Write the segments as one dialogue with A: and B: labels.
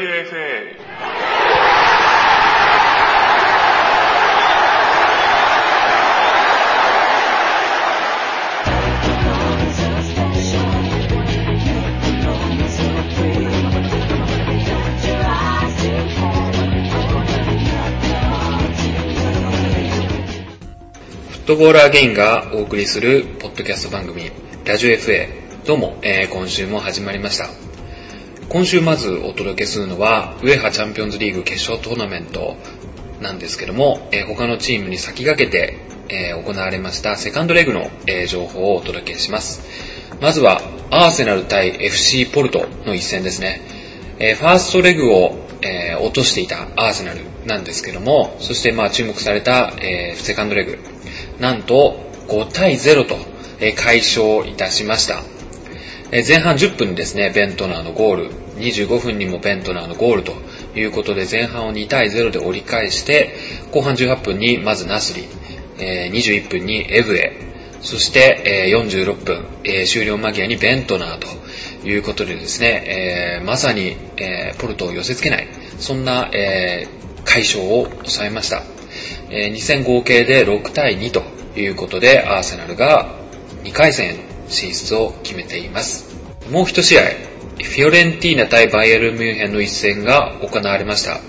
A: FA
B: フットボールアゲインがお送りするポッドキャスト番組ラジオ FA どうも、えー今週も始まりました。今週まずお届けするのはウェハチャンピオンズリーグ決勝トーナメントなんですけども、えー他のチームに先駆けて、えー行われましたセカンドレグの、えー情報をお届けします。まずはアーセナル対 FC ポルトの一戦ですね。えファーストレグを、え落としていたアーセナルなんですけども、そしてまあ注目された、えセカンドレグ、なんと5対0と、えー快勝いたしました。前半10分にですね、ベントナーのゴール、25分にもベントナーのゴールということで前半を2対0で折り返して、後半18分にまずナスリ、えー21分にエブエ、そして、えー46分、えー終了間際にベントナーということでですね、えーまさに、えーポルトを寄せ付けない、そんな、えー快勝を収めました。えー2戦合計で6対2ということで、アーセナルが2回戦への進出を決めています。もう一試合、フィオレンティーナ対バイエルミュンヘンの一戦が行われました。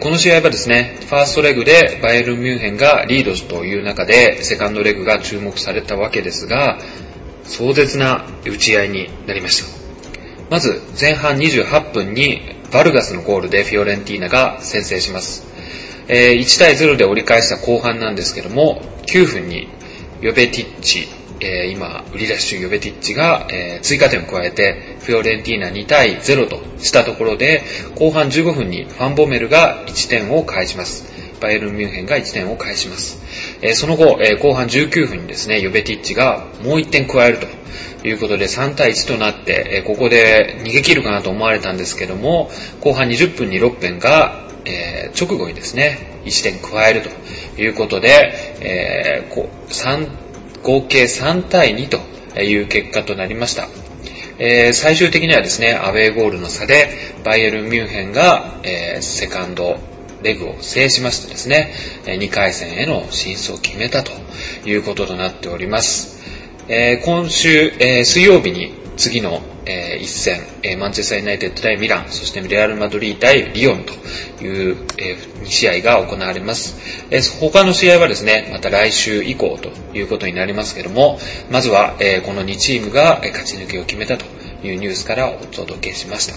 B: この試合はですね、ファーストレグでバイエルミュンヘンがリードという中で、セカンドレグが注目されたわけですが、壮絶な打ち合いになりました。まず前半28分にバルガスのゴールでフィオレンティーナが先制します。1対0で折り返した後半なんですけども、9分にヨベティッチ、えー今、売り出し中ヨベティッチが、えー追加点を加えて、フィオレンティーナ2対0としたところで、後半15分にファンボメルが1点を返します。バイエルンミュンヘンが1点を返します。えーその後、え後半19分にですね、ヨベティッチがもう1点加えるということで3対1となって、えここで逃げ切るかなと思われたんですけども、後半20分にロッペンが、えー直後にですね、1点加えるということで、えーこう3合計3対2という結果となりました。えー最終的にはですね、アウェーゴールの差で、バイエルン・ミュンヘンが、えーセカンドレグを制しましてですね、2回戦への進出を決めたということとなっております。えー今週、え水曜日に次の、えー一戦、えーマンチェスター・ユナイテッド対ミラン、そしてレアル・マドリー対リヨンという、え2試合が行われます。えー他の試合はですね、また来週以降ということになりますけども、まずは、えーこの2チームがえ勝ち抜けを決めたというニュースからお届けしました。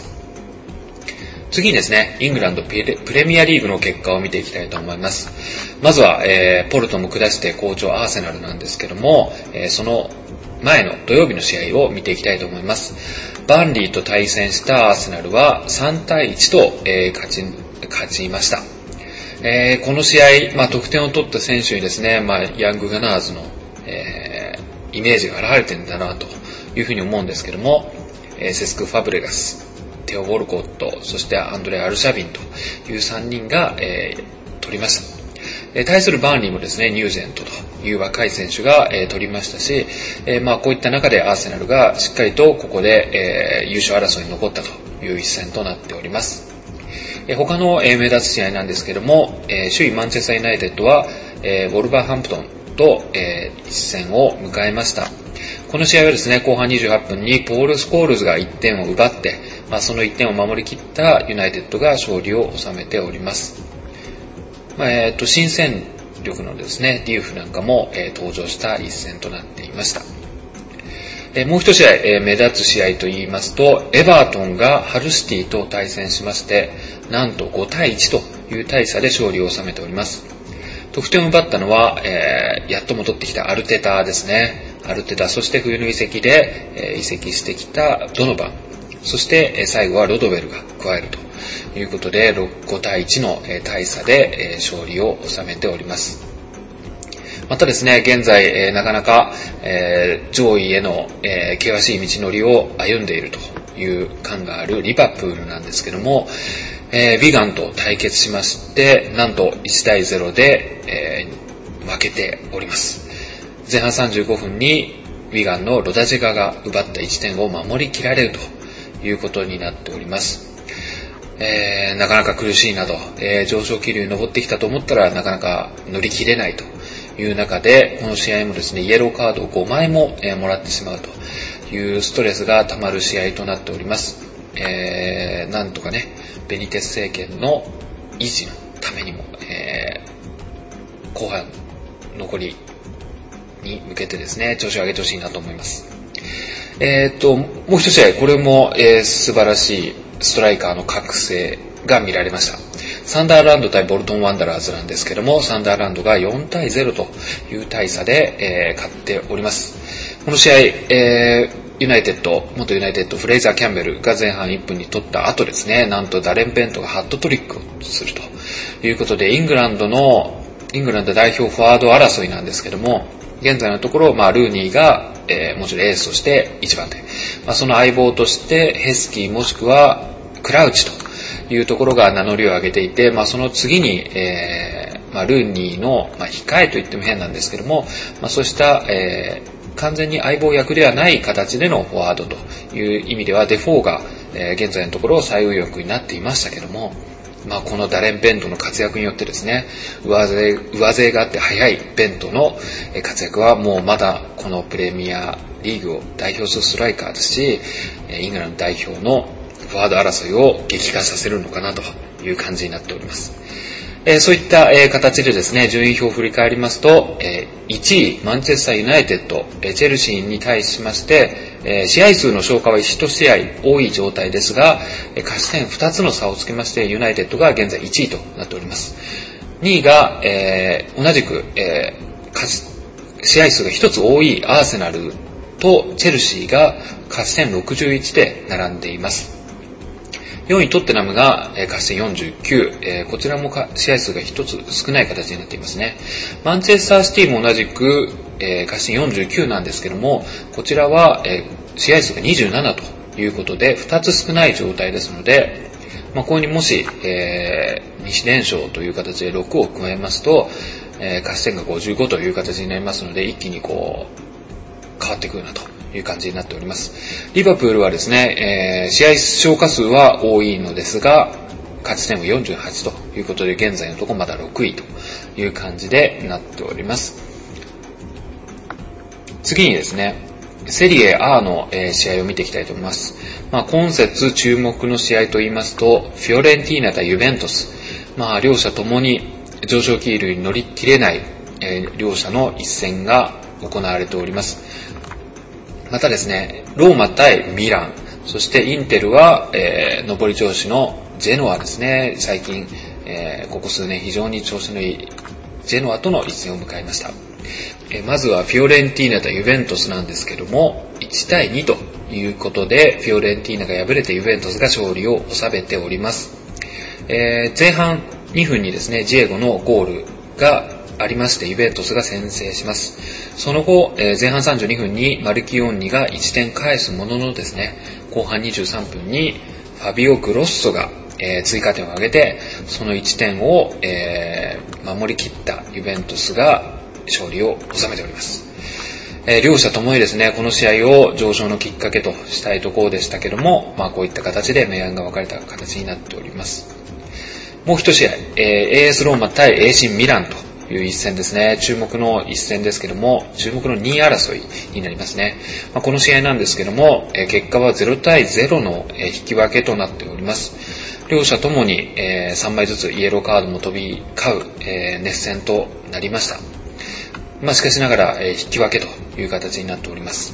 B: 次にですね、イングランドプレプレミアリーグの結果を見ていきたいと思います。まずは、えーポルトも下して好調アーセナルなんですけども、えーその前の土曜日の試合を見ていきたいと思います。バンリーと対戦したアーセナルは3対1と、えー勝ち、勝ちました。えーこの試合、まあ、得点を取った選手にですね、まあ、ヤングガナーズの、えーイメージが現れてんだなというふうに思うんですけども、えーセスク・ファブレガス、テオ・ウォルコット、そしてアンドレ・アルシャビンという3人が、えー取りました。え対するバーンリーもですね、ニュージェントという若い選手が、え取りましたし、えまあこういった中でアーセナルがしっかりとここで、え優勝争いに残ったという一戦となっております。え他の、え目立つ試合なんですけども、え首位マンチェスター・ユナイテッドは、えーウォルバーハンプトンと、え一戦を迎えました。この試合はですね、後半28分にポール・スコールズが1点を奪って、まあ、その1点を守りきったユナイテッドが勝利を収めております。まあえーと新戦力のですね、ディーフなんかも、えー登場した一戦となっていました。えーもう一試合、えー目立つ試合と言いますと、エバートンがハルシティと対戦しまして、なんと5対1という大差で勝利を収めております。得点を奪ったのは、えーやっと戻ってきたアルテタですね。アルテタ、そして冬の移籍で、えー移籍してきたドノバン、そして、えー最後はロドウェルが加えるということで、6 5対1の、大差で、勝利を収めております。またですね、現在、えなかなか、え上位への、え険しい道のりを歩んでいるという感があるリバプールなんですけども、えービガンと対決しまして、なんと1対0で、え負けております。前半35分にビガンのロダジェガが奪った1点を守りきられるということになっております。えー、なかなか苦しいなど、えー、上昇気流に登ってきたと思ったらなかなか乗り切れないという中で、この試合もですね、イエローカードを5枚も、えー、もらってしまうというストレスが溜まる試合となっております。えー、なんとかね、ベニテス政権の維持のためにも、えー、後半残りに向けてですね、調子を上げてほしいなと思います。えー、っと、もう一試合、これも、えー、素晴らしいストライカーの覚醒が見られました。サンダーランド対ボルトンワンダラーズなんですけども、サンダーランドが4対0という大差で、えー、勝っております。この試合、えー、ユナイテッド、元ユナイテッド、フレイザー・キャンベルが前半1分に取った後ですね、なんとダレン・ベントがハットトリックをするということで、イングランドの、イングランド代表フォワード争いなんですけども、現在のところ、まあ、ルーニーが、えー、もちろんエースとして1番手。まあ、その相棒として、ヘスキーもしくは、クラウチというところが名乗りを上げていて、まあ、その次に、えー、まあ、ルーニーの、まあ、控えと言っても変なんですけども、まあ、そうした、えー、完全に相棒役ではない形でのフォワードという意味では、デフォーが、えー、現在のところ最有力になっていましたけども、まあ、このダレン・ベントの活躍によってですね、上背、上背があって速いベントの活躍はもうまだこのプレミアリーグを代表するストライカーですし、イングランド代表のフォワード争いを激化させるのかなという感じになっております。えー、そういった、えー、形でですね、順位表を振り返りますと、えー、1位、マンチェスターユナイテッド、えチェルシーに対しまして、え試合数の消化は1試合多い状態ですが、え勝ち点2つの差をつけまして、ユナイテッドが現在1位となっております。2位が、え同じく、え試合数が1つ多いアーセナルとチェルシーが勝ち点61で並んでいます。4位トッテナムが、え勝ち点49、えこちらも試合数が1つ少ない形になっていますね。マンチェスターシティも同じく、え勝ち点49なんですけども、こちらは、え試合数が27ということで、2つ少ない状態ですので、まあ、ここにもし、えー、西連勝という形で6を加えますと、えー、勝ち点が55という形になりますので、一気にこう、変わってくるなという感じになっております。リバプールはですね、えー、試合消化数は多いのですが、勝ち点は48ということで、現在のところまだ6位という感じでなっております。次にですね、セリエ A の、試合を見ていきたいと思います。まあ、今節注目の試合と言いますと、フィオレンティーナ対ユベントス。まあ、両者ともに上昇気流に乗り切れない、えー、両者の一戦が行われております。またですね、ローマ対ミラン、そしてインテルは、えー、上り調子のジェノアですね、最近、えー、ここ数年非常に調子のいいジェノアとの一戦を迎えました。えー、まずはフィオレンティーナ対ユベントスなんですけども、1対2ということで、フィオレンティーナが敗れてユベントスが勝利を収めております。えー、前半2分にですね、ジエゴのゴールがありまして、ユベントスが先制します。その後、えー、前半32分にマルキオンニが1点返すもののですね、後半23分にファビオ・グロッソが、えー、追加点を挙げて、その1点を、えー、守り切ったユベントスが勝利を収めております。えー、両者ともにですね、この試合を上昇のきっかけとしたいところでしたけども、まあこういった形で明暗が分かれた形になっております。もう一試合、えー、AS ローマ対 AC ミランという一戦ですね。注目の一戦ですけども、注目の2位争いになりますね。まあ、この試合なんですけども、え結果は0対0の、え引き分けとなっております。両者ともに、え3枚ずつイエローカードも飛び交う、え熱戦となりました。まあ、しかしながら、え引き分けという形になっております。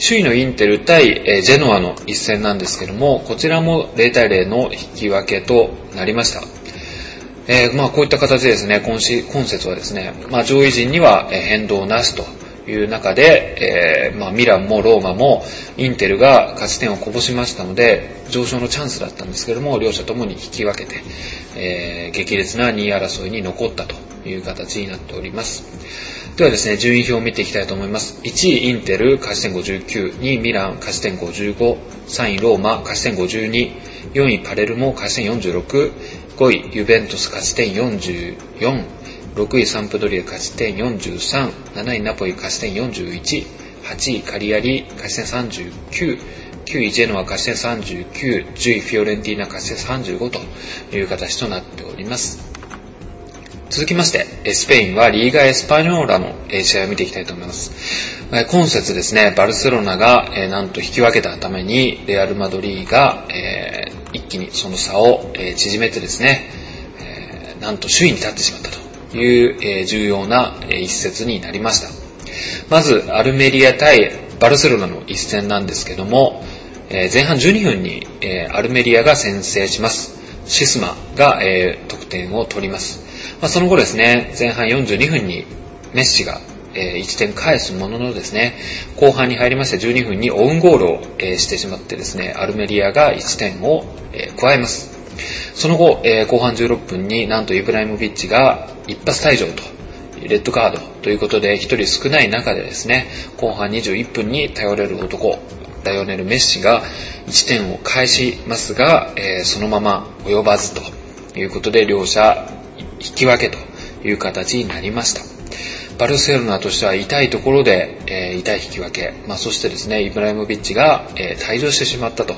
B: 首位のインテル対、えジェノアの一戦なんですけども、こちらも0対0の引き分けとなりました。えー、まあこういった形でですね、今し今節はですね、まあ上位陣には変動なしという中で、えー、まあミランもローマもインテルが勝ち点をこぼしましたので、上昇のチャンスだったんですけども、両者ともに引き分けて、えー、激烈な2位争いに残ったという形になっております。ではですね、順位表を見ていきたいと思います。1位インテル、勝ち点59、2位ミラン、勝ち点55、3位ローマ、勝ち点52、4位パレルモ、勝ち点46、5位ユベントス勝ち点44、6位サンプドリア勝ち点43、7位ナポリ勝ち点41、8位カリアリ勝ち点39、9位ジェノア勝ち点39、10位フィオレンティーナ勝ち点35という形となっております。続きまして、スペインはリーガ・エスパニョーラの試合を見ていきたいと思います。今節ですね、バルセロナがなんと引き分けたために、レアル・マドリーが一気にその差を縮めてですね、なんと首位に立ってしまったという重要な一節になりました。まず、アルメリア対バルセロナの一戦なんですけども、前半12分にアルメリアが先制します。シスマが得点を取ります。まあ、その後ですね、前半42分にメッシが、えー、1点返すもののですね、後半に入りまして12分にオウンゴールを、えー、してしまってですね、アルメリアが1点を、えー、加えます。その後、え、後半16分になんとイブライモビッチが一発退場と、レッドカードということで1人少ない中でですね、後半21分に頼れる男、ライオネル・メッシが1点を返しますが、え、そのまま及ばずということで両者引き分けという形になりました。バルセロナとしては痛いところで、えー、痛い引き分け、まあ、そしてですね、イブライモビッチが、えー、退場してしまったと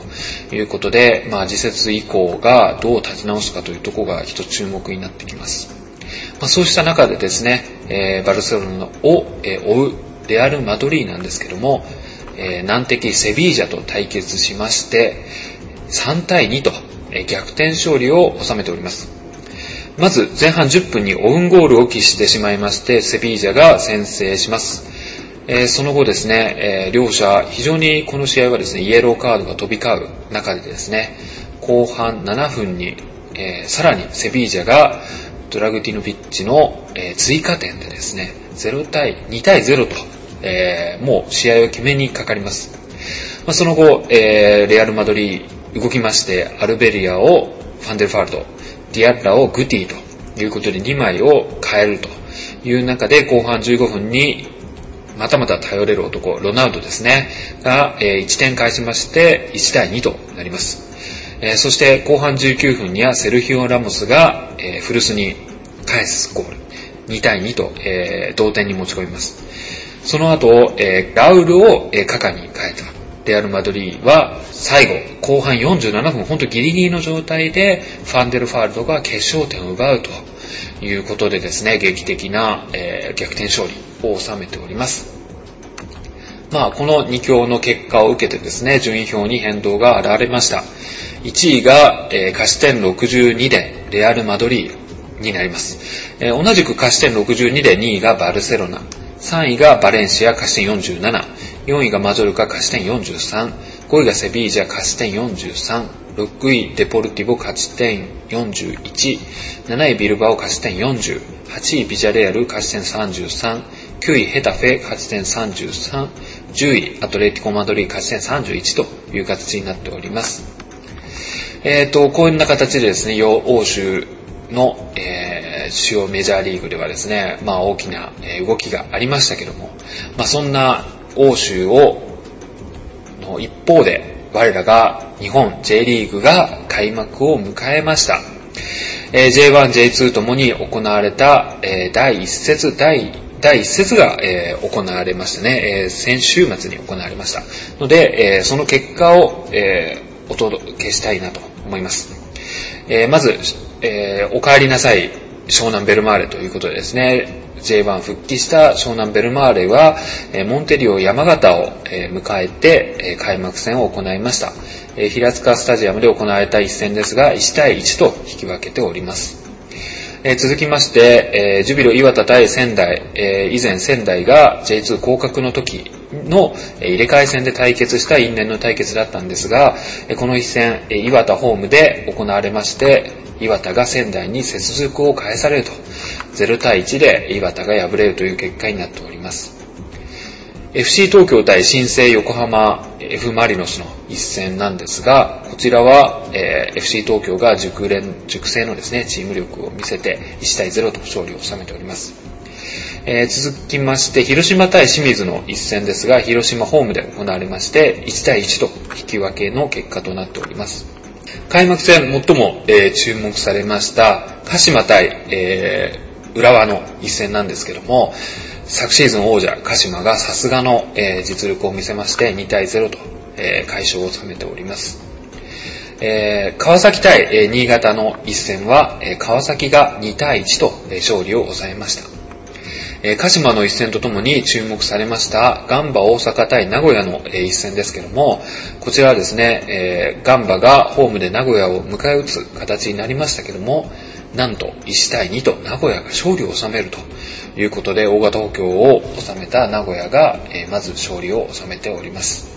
B: いうことで、まあ、次節以降がどう立ち直すかというところが一つ注目になってきます。まあ、そうした中でですね、えー、バルセロナを、え追うレアル・マドリーなんですけども、え難敵セビージャと対決しまして、3対2と、え逆転勝利を収めております。まず前半10分にオウンゴールを喫してしまいまして、セビージャが先制します。えー、その後ですね、えー、両者非常にこの試合はですね、イエローカードが飛び交う中でですね、後半7分に、えー、さらにセビージャがドラグティノビッチの、え追加点でですね、0対、2対0と、えもう試合を決めにかかります。まあ、その後、えレアル・マドリー動きまして、アルベロアをファンデルファールト、ディアッラをグティということで2枚を変えるという中で後半15分にまたまた頼れる男、ロナウドですね、が1点返しまして1対2となります。そして後半19分にはセルヒオ・ラモスが古巣に返すゴール。2対2と同点に持ち込みます。その後、ラウルをカカに変えた。レアル・マドリーは最後、後半47分、本当ギリギリの状態で、ファンデルファールドが決勝点を奪うということでですね、劇的な、えー、逆転勝利を収めております。まあ、この2強の結果を受けてですね、順位表に変動が現れました。1位が、えー、勝ち点62でレアル・マドリーになります。えー、同じく勝ち点62で2位がバルセロナ、3位がバレンシア勝ち点47、4位がマジョルカ勝ち点43、5位がセビージャ勝ち点43、6位デポルティボ勝ち点41、7位ビルバオ勝ち点40、8位ビジャレアル勝ち点33、9位ヘタフェ勝ち点33、10位アトレティコマドリー勝ち点31という形になっております。えっ、ー、と、こんな形でですね、欧州の、えー、主要メジャーリーグではですね、まあ大きな動きがありましたけども、まあそんな欧州を、の一方で、我らが日本 J リーグが開幕を迎えました。えー、J1、J2 ともに行われた、えー、第1節、第第1節が、えー、行われましたね、えー、先週末に行われました。ので、えー、その結果を、え、お届けしたいなと思います。え、まず、えー、お帰りなさい、湘南ベルマーレということでですね、J1 復帰した湘南ベルマーレは、モンテリオ山形を迎えて開幕戦を行いました。平塚スタジアムで行われた一戦ですが、1対1と引き分けております。続きまして、ジュビロ岩田対仙台、以前仙台が J2 降格の時の入れ替え戦で対決した因縁の対決だったんですが、この一戦、岩田ホームで行われまして、岩田が仙台に接続を返されると、0対1で岩田が敗れるという結果になっております。FC 東京対新生横浜 F マリノスの一戦なんですが、こちらは、えー、FC 東京が熟練、熟成のですね、チーム力を見せて1対0と勝利を収めております。えー、続きまして、広島対清水の一戦ですが、広島ホームで行われまして、1対1と引き分けの結果となっております。開幕戦最も、えー、注目されました鹿島対、えー、浦和の一戦なんですけども、昨シーズン王者、鹿島がさすがの、えー、実力を見せまして2対0と、えー、快勝を収めております。えー、川崎対、え、新潟の一戦は、え、川崎が2対1と、え、勝利を収めました。え、鹿島の一戦とともに注目されましたガンバ大阪対名古屋の、一戦ですけども、こちらはですね、え、ガンバがホームで名古屋を迎え撃つ形になりましたけども、なんと1対2と名古屋が勝利を収めるということで大型補強を収めた名古屋が、え、まず勝利を収めております。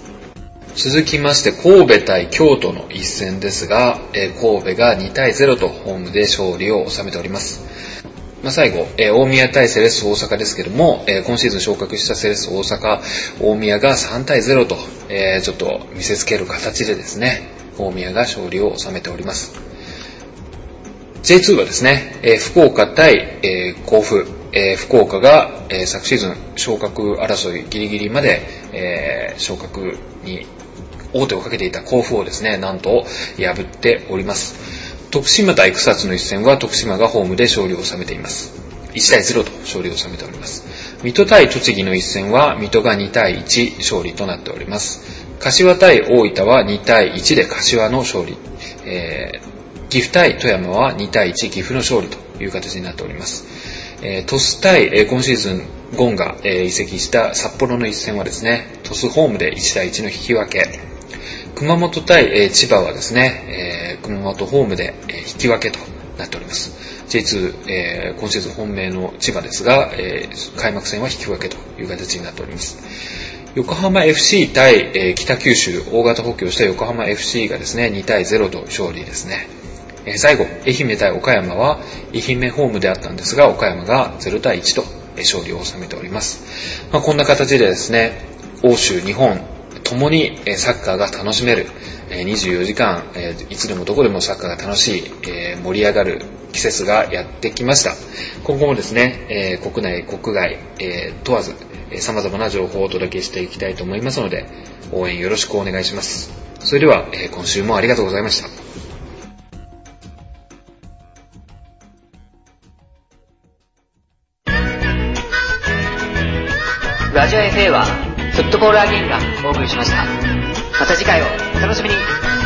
B: 続きまして神戸対京都の一戦ですが、え、神戸が2対0とホームで勝利を収めております。まあ、最後、えー、大宮対セレッソ大阪ですけども、えー、今シーズン昇格したセレッソ大阪、大宮が3対0と、えー、ちょっと見せつける形でですね、大宮が勝利を収めております。J2 はですね、え、福岡対、え、甲府、え、福岡が、え、昨シーズン昇格争いギリギリまで、え、昇格に王手をかけていた甲府をですね、なんと破っております。徳島対草津の一戦は徳島がホームで勝利を収めています。1対0と勝利を収めております。水戸対栃木の一戦は水戸が2対1勝利となっております。柏対大分は2対1で柏の勝利。えー、岐阜対富山は2対1岐阜の勝利という形になっております。えー、鳥栖対、えー、今シーズンゴンが、えー、移籍した札幌の一戦はですね、鳥栖ホームで1対1の引き分け。熊本対、千葉はですね、熊本ホームで、引き分けとなっております。J2、今シーズン本命の千葉ですが、開幕戦は引き分けという形になっております。横浜 FC 対、北九州大型補強した横浜 FC がですね、2対0と勝利ですね。最後、愛媛対岡山は愛媛ホームであったんですが、岡山が0対1と勝利を収めております。まあ、こんな形でですね、欧州、日本、共にサッカーが楽しめる、24時間、いつでもどこでもサッカーが楽しい、盛り上がる季節がやってきました。今後もですね、国内、国外問わず、様々な情報をお届けしていきたいと思いますので、応援よろしくお願いします。それでは、今週もありがとうございました。
A: ラジオ FA はフットボールアゲインがお送りしました。また次回をお楽しみに。